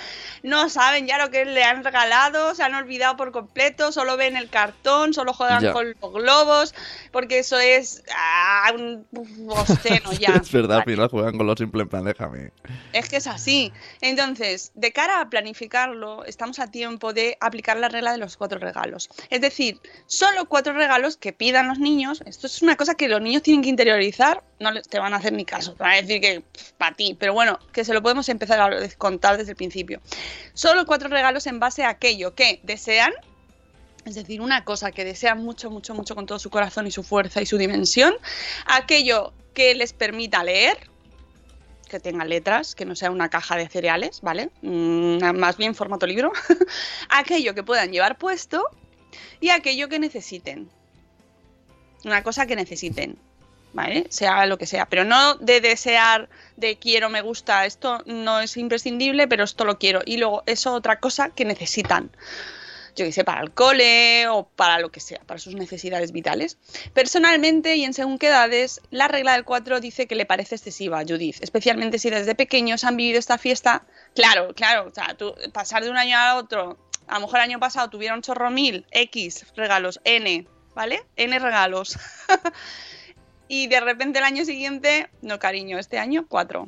No saben ya lo que le han regalado, se han olvidado por completo, solo ven el cartón, solo juegan Ya. con los globos, porque eso es ah, un uf, obsceno ya. es verdad, Vale. juegan con los simple en plan, déjame. Es que es así. Entonces, de cara a planificarlo, estamos a tiempo de aplicar la regla de los cuatro regalos. Es decir, solo cuatro regalos que pidan los niños. Esto es una cosa que los niños tienen que interiorizar. No te van a hacer ni caso. Van a decir que para ti. Pero bueno, que se lo podemos empezar a contar desde el principio. Solo cuatro regalos en base a aquello que desean. Es decir, una cosa que desean mucho, mucho, mucho con todo su corazón y su fuerza y su dimensión. Aquello que les permita leer, que tenga letras, que no sea una caja de cereales, ¿vale? Mm, más bien formato libro. aquello que puedan llevar puesto y aquello que necesiten. Una cosa que necesiten, ¿vale? Sea lo que sea, pero no de desear de quiero, me gusta, esto no es imprescindible, pero esto lo quiero. Y luego eso otra cosa que necesitan yo qué sé, para el cole o para lo que sea, para sus necesidades vitales. Personalmente y en según qué edades, la regla del 4 dice que le parece excesiva a Judith, especialmente si desde pequeños han vivido esta fiesta. Claro, claro, o sea, pasar de un año a otro, a lo mejor el año pasado tuvieron chorro mil, X regalos, N, ¿vale? N regalos. y de repente el año siguiente, no cariño, este año 4.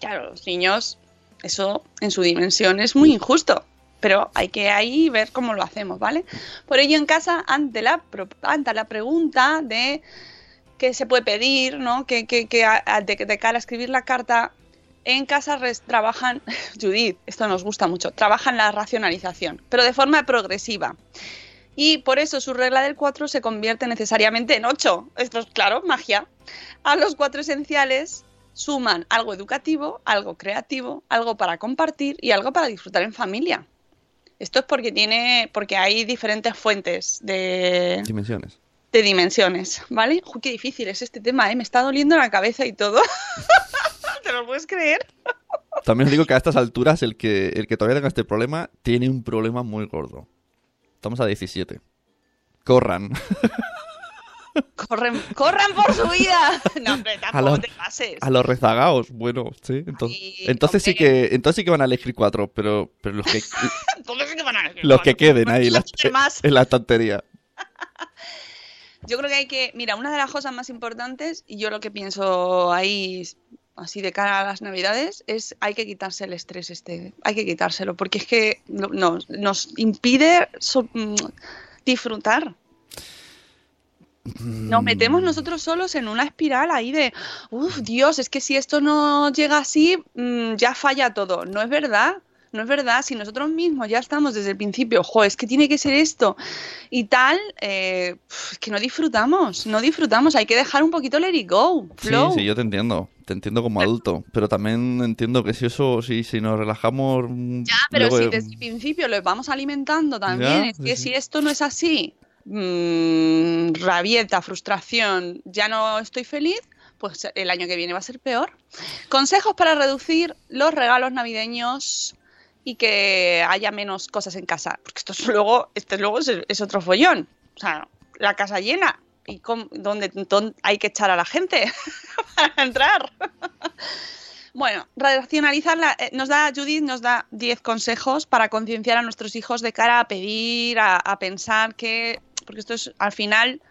Claro, los niños, eso en su dimensión es muy injusto pero hay que ahí ver cómo lo hacemos, ¿vale? Por ello en casa, ante la, ante la pregunta de qué se puede pedir, ¿no? Que, que, que a- de, de cara a escribir la carta, en casa trabajan, Judith, esto nos gusta mucho, trabajan la racionalización, pero de forma progresiva. Y por eso su regla del 4 se convierte necesariamente en 8. Esto es claro, magia. A los cuatro esenciales suman algo educativo, algo creativo, algo para compartir y algo para disfrutar en familia. Esto es porque tiene, porque hay diferentes fuentes de, Dimensiones. de dimensiones, ¿vale? Uy, qué difícil es este tema, ¿eh? Me está doliendo la cabeza y todo. ¿Te lo puedes creer? También os digo que a estas alturas el que, el que todavía tenga este problema tiene un problema muy gordo. Estamos a 17. Corran. Corren, corran por su vida. No, hombre, A tampoco los, te pases. a los rezagados, bueno, sí. Entonces, Ay, entonces sí que entonces sí que van a elegir cuatro, pero, pero los que Entonces sí que van a elegir los cuatro. que queden ahí en la, Más. en la estantería. Yo creo que hay que, mira, una de las cosas más importantes, y yo lo que pienso ahí, así de cara a las navidades, es hay que quitarse el estrés este, hay que quitárselo, porque es que no- nos, nos impide so- mm, disfrutar. Nos metemos nosotros solos en una espiral ahí de, uff, Dios, es que si esto no llega así, mm, ya falla todo. No es verdad, no es verdad. Si nosotros mismos ya estamos desde el principio, jo, es que tiene que ser esto y tal, eh, es que no disfrutamos, no disfrutamos. Hay que dejar un poquito let it go, Sí, flow. sí, yo te entiendo. Te entiendo como adulto. Pero también entiendo que si eso, si, si nos relajamos. mm, Ya, pero luego, si desde el principio lo vamos alimentando también, Ya, es que sí. si esto no es así, mm, rabieta, frustración, ya no estoy feliz, pues el año que viene va a ser peor. Consejos para reducir los regalos navideños y que haya menos cosas en casa, porque esto es luego, este luego es, es otro follón. O sea, la casa llena y cómo- dónde, hay que echar a la gente para entrar. Bueno, racionalizar la- eh, nos da Judith nos da 10 consejos para concienciar a nuestros hijos de cara a pedir, a, a pensar que porque esto es al final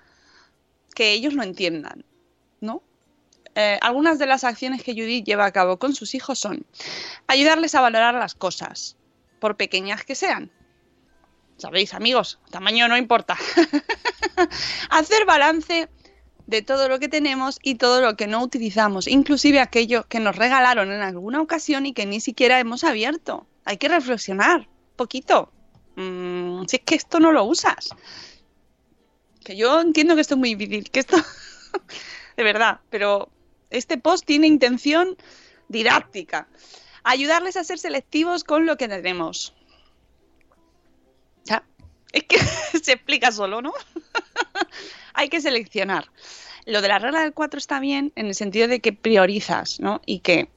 que ellos lo entiendan, ¿no? eh, algunas de las acciones que Judith lleva a cabo con sus hijos son ayudarles a valorar las cosas, por pequeñas que sean. Sabéis, amigos, tamaño no importa. Hacer balance de todo lo que tenemos y todo lo que no utilizamos, inclusive aquello que nos regalaron en alguna ocasión y que ni siquiera hemos abierto. Hay que reflexionar poquito. Mm, si es que esto no lo usas. Que yo entiendo que esto es muy difícil, que esto de verdad, pero este post tiene intención didáctica. Ayudarles a ser selectivos con lo que tenemos. Es que se explica solo, ¿no? Hay que seleccionar. Lo de la regla del 4 está bien en el sentido de que priorizas, ¿no? Y que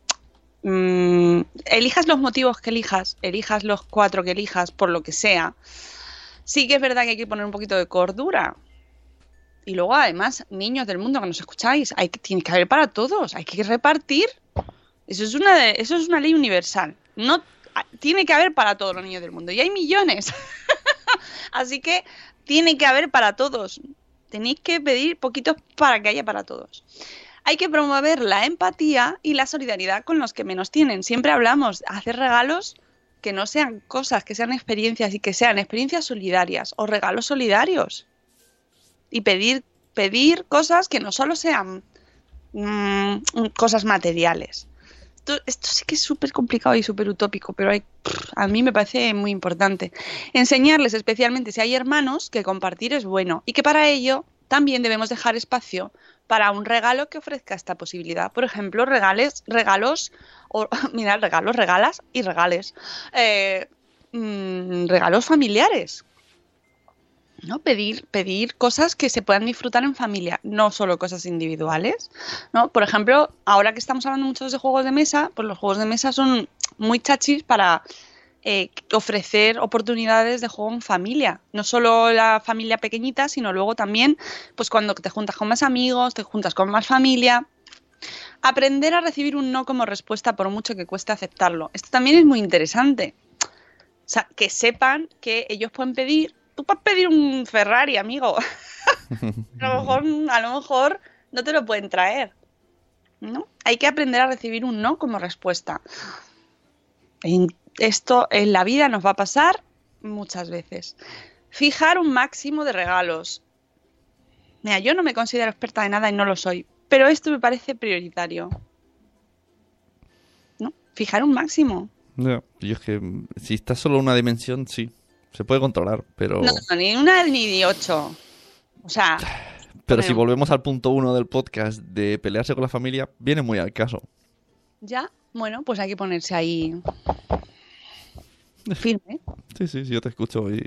mm, elijas los motivos que elijas, elijas los cuatro que elijas, por lo que sea. Sí que es verdad que hay que poner un poquito de cordura. Y luego, además, niños del mundo que nos escucháis, hay que, tiene que haber para todos, hay que repartir. Eso es una, de- eso es una ley universal. No, tiene que haber para todos los niños del mundo. Y hay millones. Así que tiene que haber para todos. Tenéis que pedir poquitos para que haya para todos. Hay que promover la empatía y la solidaridad con los que menos tienen. Siempre hablamos de hacer regalos que no sean cosas, que sean experiencias y que sean experiencias solidarias o regalos solidarios. Y pedir, pedir cosas que no solo sean mm, cosas materiales. Esto, sí que es súper complicado y súper utópico, pero a mí me parece muy importante. Enseñarles, especialmente si hay hermanos, que compartir es bueno y que para ello también debemos dejar espacio para un regalo que ofrezca esta posibilidad. Por ejemplo, regales, regalos, o mira, regalos, regalas y regales. Eh, mm, regalos familiares. ¿No? Pedir, pedir cosas que se puedan disfrutar en familia, no solo cosas individuales. ¿no? Por ejemplo, ahora que estamos hablando mucho de juegos de mesa, pues los juegos de mesa son muy chachis para eh, ofrecer oportunidades de juego en familia. No solo la familia pequeñita, sino luego también pues cuando te juntas con más amigos, te juntas con más familia. Aprender a recibir un no como respuesta por mucho que cueste aceptarlo. Esto también es muy interesante. O sea, que sepan que ellos pueden pedir tú puedes pedir un Ferrari, amigo. a, lo mejor, a lo mejor no te lo pueden traer. ¿no? Hay que aprender a recibir un no como respuesta. Esto en la vida nos va a pasar muchas veces. Fijar un máximo de regalos. Mira, yo no me considero experta de nada y no lo soy, pero esto me parece prioritario. ¿No? Fijar un máximo. No, yo es que si está solo una dimensión, sí. Se puede controlar, pero... No, no, ni una ni ocho. O sea... Pero si volvemos al punto uno del podcast de pelearse con la familia, viene muy al caso. Ya, bueno, pues hay que ponerse ahí firme. Sí, sí, sí, yo te escucho y...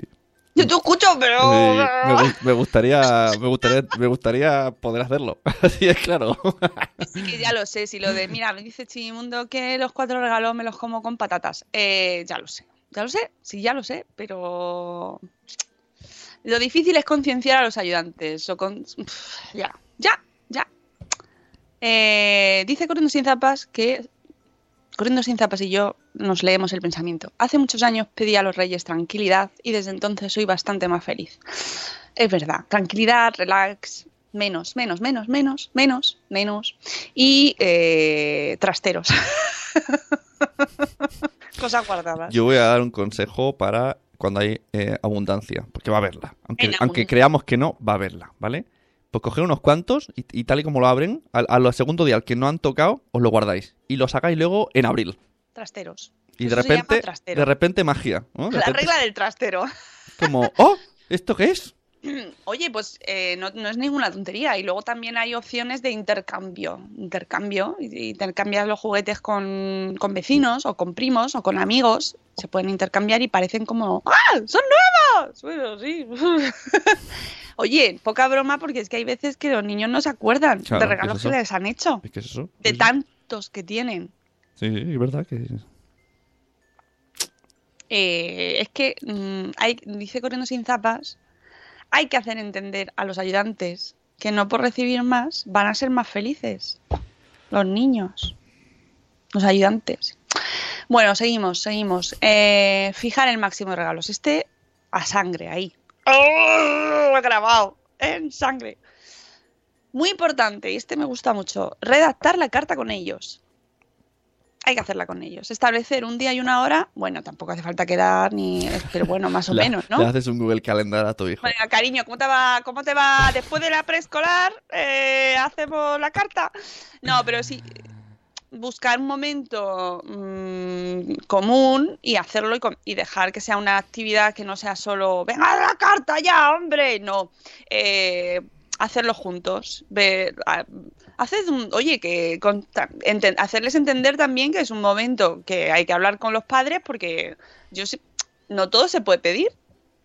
Yo te escucho, pero... y me, me gustaría, me gustaría, me gustaría poder hacerlo. Así es claro. Sí que ya lo sé, si lo de, mira, me dice Chimimundo que los cuatro regalos me los como con patatas. Eh, ya lo sé, ya lo sé, sí, ya lo sé, pero... Lo difícil es concienciar a los ayudantes. O con... Ya, ya, ya. Eh, dice Corriendo sin zapas que Corriendo sin zapas y yo nos leemos el pensamiento. Hace muchos años pedí a los reyes tranquilidad y desde entonces soy bastante más feliz. Es verdad, tranquilidad, relax, menos, menos, menos, menos, menos, menos y eh, trasteros. Cosas guardadas. Yo voy a dar un consejo para cuando hay eh, abundancia, porque va a haberla. Aunque, aunque creamos que no, va a haberla, ¿vale? Pues coger unos cuantos y, y tal y como lo abren, al, al segundo día al que no han tocado, os lo guardáis. Y lo sacáis luego en abril. Trasteros. Y Eso de repente, de repente magia. ¿no? De La repente regla del trastero. como, ¡oh! ¿Esto qué es? Oye, pues eh, no, no es ninguna tontería. Y luego también hay opciones de intercambio. Intercambio. Intercambias los juguetes con, con vecinos o con primos o con amigos. Se pueden intercambiar y parecen como ¡Ah! ¡Son nuevos! Bueno, sí. Oye, poca broma porque es que hay veces que los niños no se acuerdan Claro, de ¿qué es regalos que les han hecho. ¿Qué es eso? De tantos que tienen. Sí, sí, es verdad que... Eh, es que mm, hay, dice Corriendo sin zapas, hay que hacer entender a los ayudantes que no por recibir más van a ser más felices. Los niños, los ayudantes. Bueno, seguimos, seguimos. Eh, fijar el máximo de regalos. Este a sangre, ahí. ¡Oh! Grabado en sangre. Muy importante, y este me gusta mucho, redactar la carta con ellos. Hay que hacerla con ellos. Establecer un día y una hora, bueno, tampoco hace falta quedar ni, pero bueno, más o menos, ¿no? Le haces un Google Calendar a tu hijo. Venga, cariño, ¿cómo te va? ¿Cómo te va después de la preescolar? Eh, ¿Hacemos la carta? No, pero sí, buscar un momento mm, común y hacerlo y, y dejar que sea una actividad que no sea solo, venga, la carta ya, hombre, no. Eh, hacerlo juntos. Ver, a- haced un, oye, que enten- hacerles entender también que es un momento que hay que hablar con los padres porque yo sé, no todo se puede pedir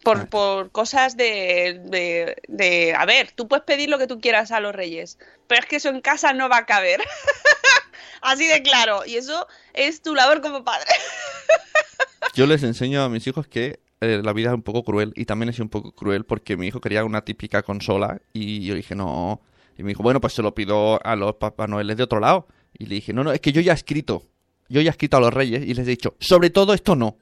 por, por cosas de, de, de- A ver, tú puedes pedir lo que tú quieras a los reyes, pero es que eso en casa no va a caber. Así de claro. Y eso es tu labor como padre. Yo les enseño a mis hijos que eh, la vida es un poco cruel y también sido un poco cruel porque mi hijo quería una típica consola y yo dije no. Y me dijo, bueno, pues se lo pido a los Papá Noel de otro lado. Y le dije, no, no, es que yo ya he escrito. Yo ya he escrito a los reyes y les he dicho, sobre todo esto no.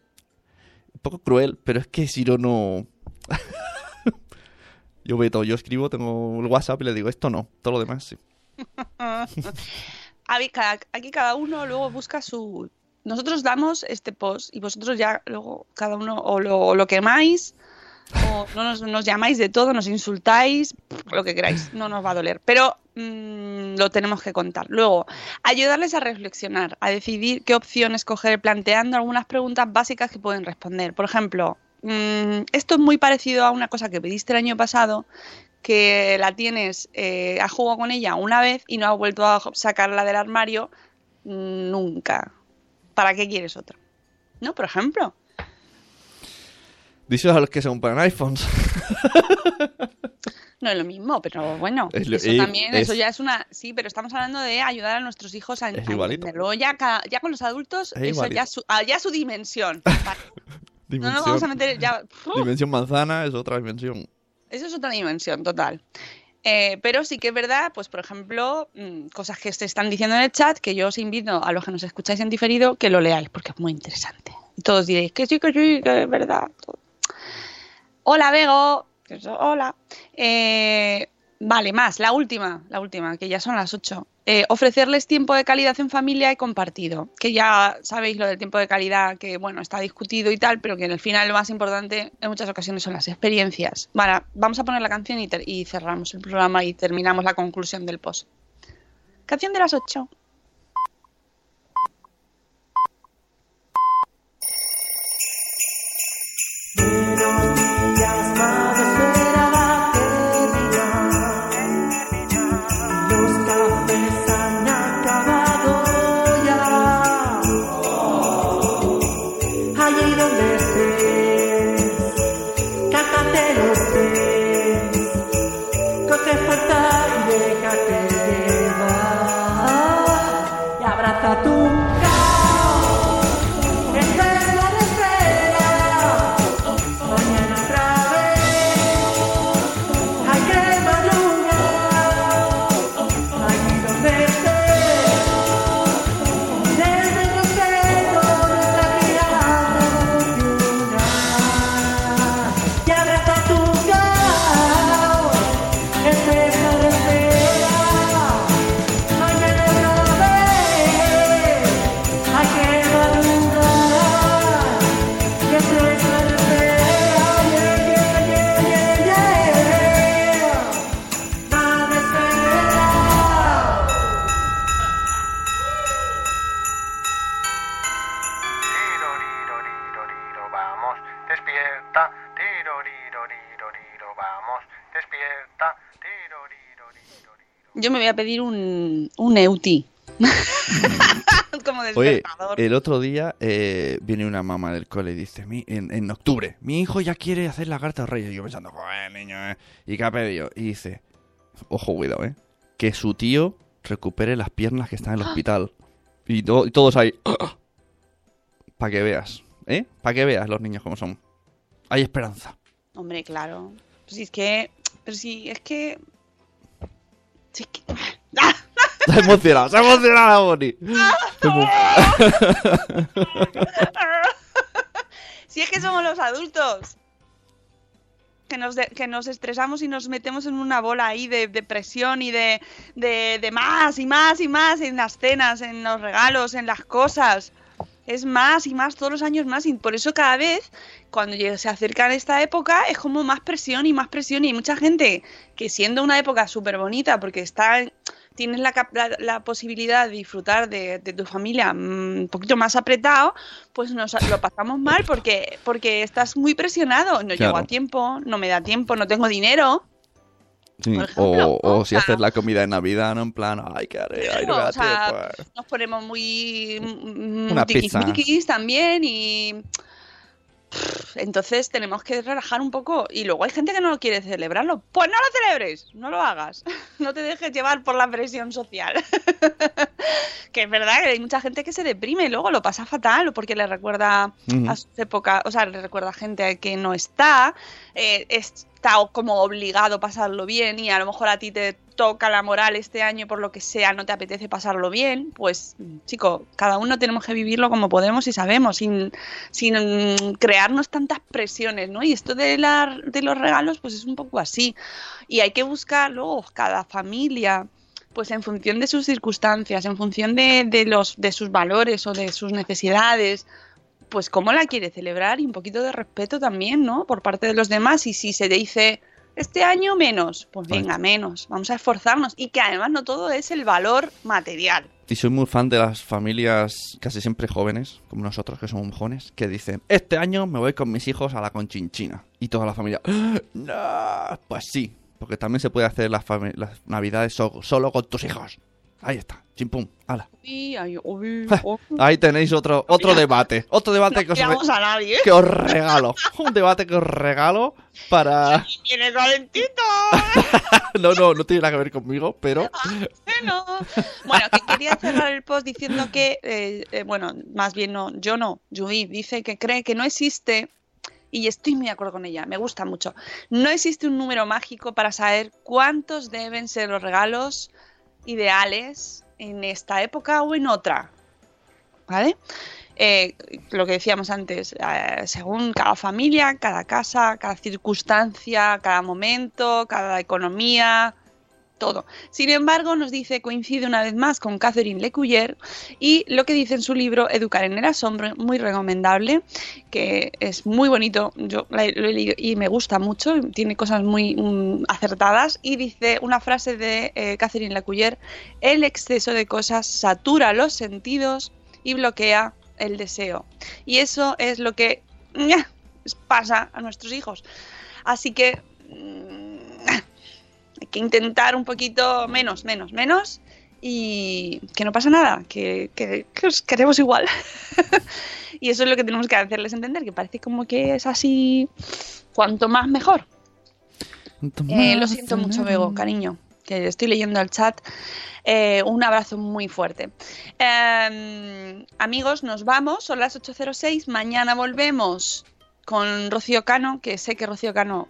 Un poco cruel, pero es que si no, yo veo todo, yo escribo, tengo el WhatsApp y le digo, esto no, todo lo demás sí. Aquí cada uno luego busca su... Nosotros damos este post y vosotros ya luego cada uno o lo, quemáis o no nos, llamáis de todo, nos insultáis, lo que queráis, no nos va a doler. Pero mm, lo tenemos que contar. Luego, ayudarles a reflexionar, a decidir qué opción escoger, planteando algunas preguntas básicas que pueden responder. Por ejemplo, mm, esto es muy parecido a una cosa que pediste el año pasado, que la tienes, eh, has jugado con ella una vez y no has vuelto a sacarla del armario nunca. ¿Para qué quieres otra? ¿No? Por ejemplo. Díselo a los que se compran iPhones. No es lo mismo, pero bueno, Es lo- eso también, es- eso ya es una... Sí, pero estamos hablando de ayudar a nuestros hijos a, Es a. Ya, con los adultos, Es eso ya, su, ah, ya su dimensión. Vale. No Dimensión, nos vamos a meter ya... Dimensión manzana es otra dimensión. Eso es otra dimensión, total. Eh, pero sí que es verdad, pues por ejemplo, mm, cosas que se están diciendo en el chat, que yo os invito a los que nos escucháis en diferido que lo leáis, porque es muy interesante. Y todos diréis que sí, que sí, que es verdad. Hola, eso- Hola. Eh, vale, más, la última, la última, que ya son las 8. Eh, ofrecerles tiempo de calidad en familia y compartido. Que ya sabéis lo del tiempo de calidad, que bueno, está discutido y tal, pero que en el final lo más importante en muchas ocasiones son las experiencias. Vale, vamos a poner la canción y, cerramos el programa y terminamos la conclusión del post. Canción de las 8. Los a pedir un, un Euti. Como Oye, despertador. el otro día eh, viene una mamá del cole y dice, "Mi- en, en octubre, mi hijo ya quiere hacer la carta de reyes. Y yo pensando, joder, niño, ¿eh? ¿Y qué ha pedido? Y dice, ojo, cuidado, ¿eh? Que su tío recupere las piernas que están en el hospital. Y, to- y todos ahí, para que veas, ¿eh? Para que veas los niños como son. Hay esperanza. Hombre, claro. Pues si es que. Pero si es que. Si es que. Se ha emocionado, se ha emocionado la Bonnie. Emo- si es que somos los adultos. que nos, de- que nos estresamos y nos metemos en una bola ahí de, de presión y de, de más y más y más en las cenas, en los regalos, en las cosas. Es más y más, todos los años más. Y por eso cada vez, cuando se acerca esta época, es como más presión y más presión. Y hay mucha gente que siendo una época súper bonita, porque está, tienes la, cap- la- la posibilidad de disfrutar de, de tu familia mm, un poquito más apretado, pues nos lo pasamos mal porque, porque estás muy presionado. No llego Claro. a tiempo, no me da tiempo, no tengo dinero. Sí, Por ejemplo, o, o si haces la comida de Navidad, ¿no? En plan, ay, ¿qué haré? Ay, no o sea, tiempo. nos ponemos muy mm, Una pizza. también y entonces tenemos que relajar un poco y luego hay gente que no lo quiere celebrarlo pues no lo celebres no lo hagas no te dejes llevar por la presión social que es verdad que hay mucha gente que se deprime y luego lo pasa fatal o porque le recuerda a sus épocas o sea le recuerda a gente que no está eh, está como obligado a pasarlo bien y a lo mejor a ti te toca la moral este año por lo que sea, no te apetece pasarlo bien, pues chico, cada uno tenemos que vivirlo como podemos y sabemos, sin, sin mm, crearnos tantas presiones, ¿no? Y esto de, la, de los regalos, pues es un poco así. Y hay que buscar luego cada familia pues en función de sus circunstancias, en función de, de los, de sus valores o de sus necesidades, pues cómo la quiere celebrar y un poquito de respeto también, ¿no? Por parte de los demás. Y si se dice este año menos, pues venga, menos. Vamos a esforzarnos. Y que además no todo es el valor material. Y soy muy fan de las familias casi siempre jóvenes, como nosotros que somos jóvenes, que dicen, este año me voy con mis hijos a la conchinchina. Y toda la familia, "¡Ah! no, pues sí, porque también se puede hacer las, navidades so- solo con tus hijos. Ahí está, chimpum, ala. Ahí tenéis otro, otro debate, otro debate que os, a nadie. que os regalo. Un debate que os regalo para... Viene calentito. No, no, no tiene nada que ver conmigo, pero... Bueno, bueno, que quería cerrar el post diciendo que, eh, eh, bueno, más bien no, yo no, Judith dice que cree que no existe, y estoy muy de acuerdo con ella, me gusta mucho, no existe un número mágico para saber cuántos deben ser los regalos ideales en esta época o en otra, ¿vale? Eh, lo que decíamos antes, eh, según cada familia, cada casa, cada circunstancia, cada momento, cada economía, todo. Sin embargo, nos dice, coincide una vez más con Catherine Lecuyer y lo que dice en su libro Educar en el asombro, muy recomendable, que es muy bonito, yo lo he leído y me gusta mucho, tiene cosas muy mm, acertadas y dice una frase de eh, Catherine Lecuyer, el exceso de cosas satura los sentidos y bloquea el deseo. Y eso es lo que pasa a nuestros hijos. Así que mm, hay que intentar un poquito menos, menos, menos y que no pasa nada, que, que- que os queremos igual. y eso es lo que tenemos que hacerles entender, que parece como que es así, cuanto más mejor. Eh, lo siento mucho, Bego, cariño, que estoy leyendo el chat. Eh, un abrazo muy fuerte. Eh, amigos, nos vamos, son las 8.06, mañana volvemos con Rocío Cano, que sé que Rocío Cano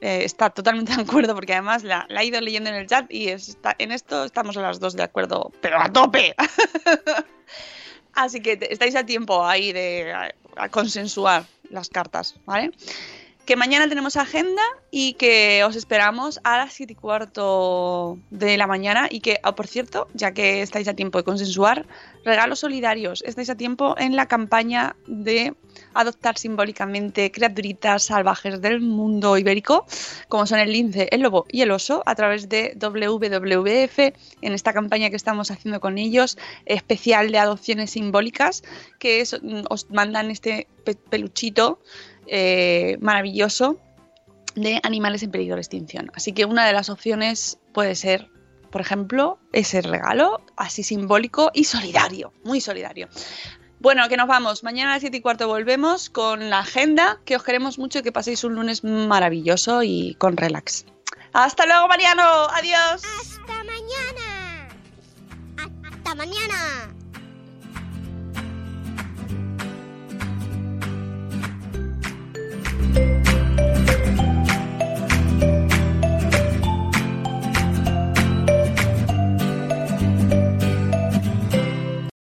eh, está totalmente de acuerdo porque además la, la he ido leyendo en el chat y está, en esto estamos a las dos de acuerdo, pero a tope. Así que estáis a tiempo ahí de a- a consensuar las cartas, ¿vale? Que mañana tenemos agenda y que os esperamos a las 7 y cuarto de la mañana y que, ah, por cierto, ya que estáis a tiempo de consensuar, regalos solidarios, estáis a tiempo en la campaña de adoptar simbólicamente criaturitas salvajes del mundo ibérico, como son el lince, el lobo y el oso, a través de WWF, en esta campaña que estamos haciendo con ellos, especial de adopciones simbólicas, que os mandan este pe- peluchito eh, maravilloso de animales en peligro de extinción. Así que una de las opciones puede ser, por ejemplo, ese regalo así simbólico y solidario, muy solidario. Bueno, que nos vamos. Mañana a las 7 y cuarto volvemos con la agenda, que os queremos mucho y que paséis un lunes maravilloso y con relax. Hasta luego, Mariano. Adiós. Hasta mañana. Hasta mañana.